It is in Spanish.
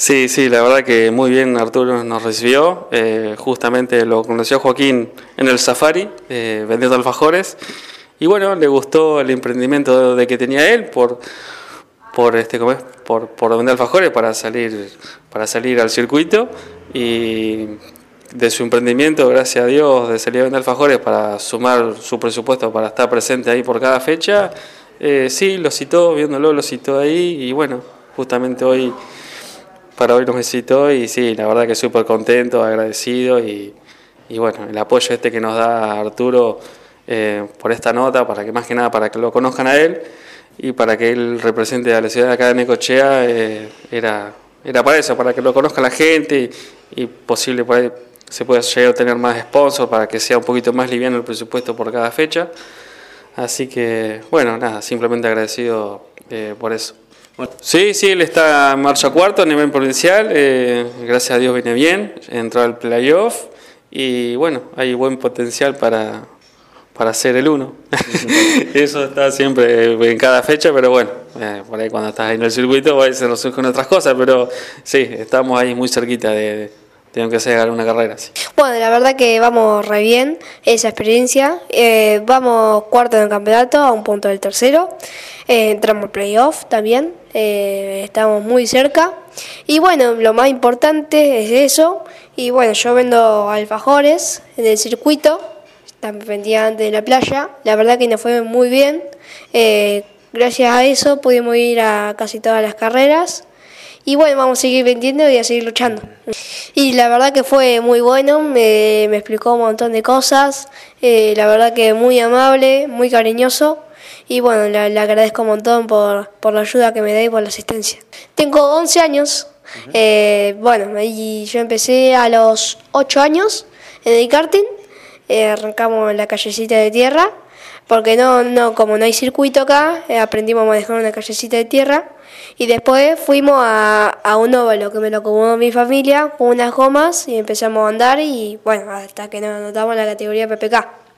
Sí, sí, la verdad que muy bien Arturo nos recibió. Eh, justamente lo conoció Joaquín en el Safari, eh, vendiendo alfajores. Y bueno, le gustó el emprendimiento de que tenía él por, por, este, ¿cómo es? por, por vender alfajores para salir, para salir al circuito. Y de su emprendimiento, gracias a Dios, de salir a vender alfajores para sumar su presupuesto para estar presente ahí por cada fecha, eh, sí, lo citó, viéndolo, lo citó ahí y bueno, justamente hoy, para hoy nos visitó y sí, la verdad que súper contento, agradecido y, y, bueno, el apoyo este que nos da Arturo eh, por esta nota, para que más que nada, para que lo conozcan a él y para que él represente a la ciudad de acá de Necochea, eh, era, era para eso, para que lo conozca la gente y, y posible ahí se puede llegar a tener más sponsors para que sea un poquito más liviano el presupuesto por cada fecha. Así que, bueno, nada, simplemente agradecido eh, por eso. Sí, sí, él está en marcha cuarto a nivel provincial, eh, gracias a Dios viene bien, entró al playoff y bueno, hay buen potencial para, para ser el uno. Eso está siempre en cada fecha, pero bueno, eh, por ahí cuando estás ahí en el circuito se nos surgen otras cosas, pero sí, estamos ahí muy cerquita de, tengo que hacer una carrera. Bueno, la verdad que vamos re bien esa experiencia. Eh, vamos cuarto en el campeonato, a un punto del tercero. Eh, entramos al playoff también. Eh, estamos muy cerca. Y bueno, lo más importante es eso. Y bueno, yo vendo alfajores en el circuito. También vendía antes de la playa. La verdad que nos fue muy bien. gracias a eso pudimos ir a casi todas las carreras. Y bueno, vamos a seguir vendiendo y a seguir luchando. Y la verdad que fue muy bueno, me, me explicó un montón de cosas, eh, la verdad que muy amable, muy cariñoso. Y bueno, le, agradezco un montón por, por, la ayuda que me da y por la asistencia. Tengo 11 años, eh, bueno, y yo empecé a los 8 años en el karting, eh, arrancamos en la callecita de tierra, porque no, no, como no hay circuito acá, aprendimos a manejar una callecita de tierra y después fuimos a, a un óvalo que me lo acomodó mi familia con unas gomas y empezamos a andar y bueno, hasta que nos anotamos la categoría PPK.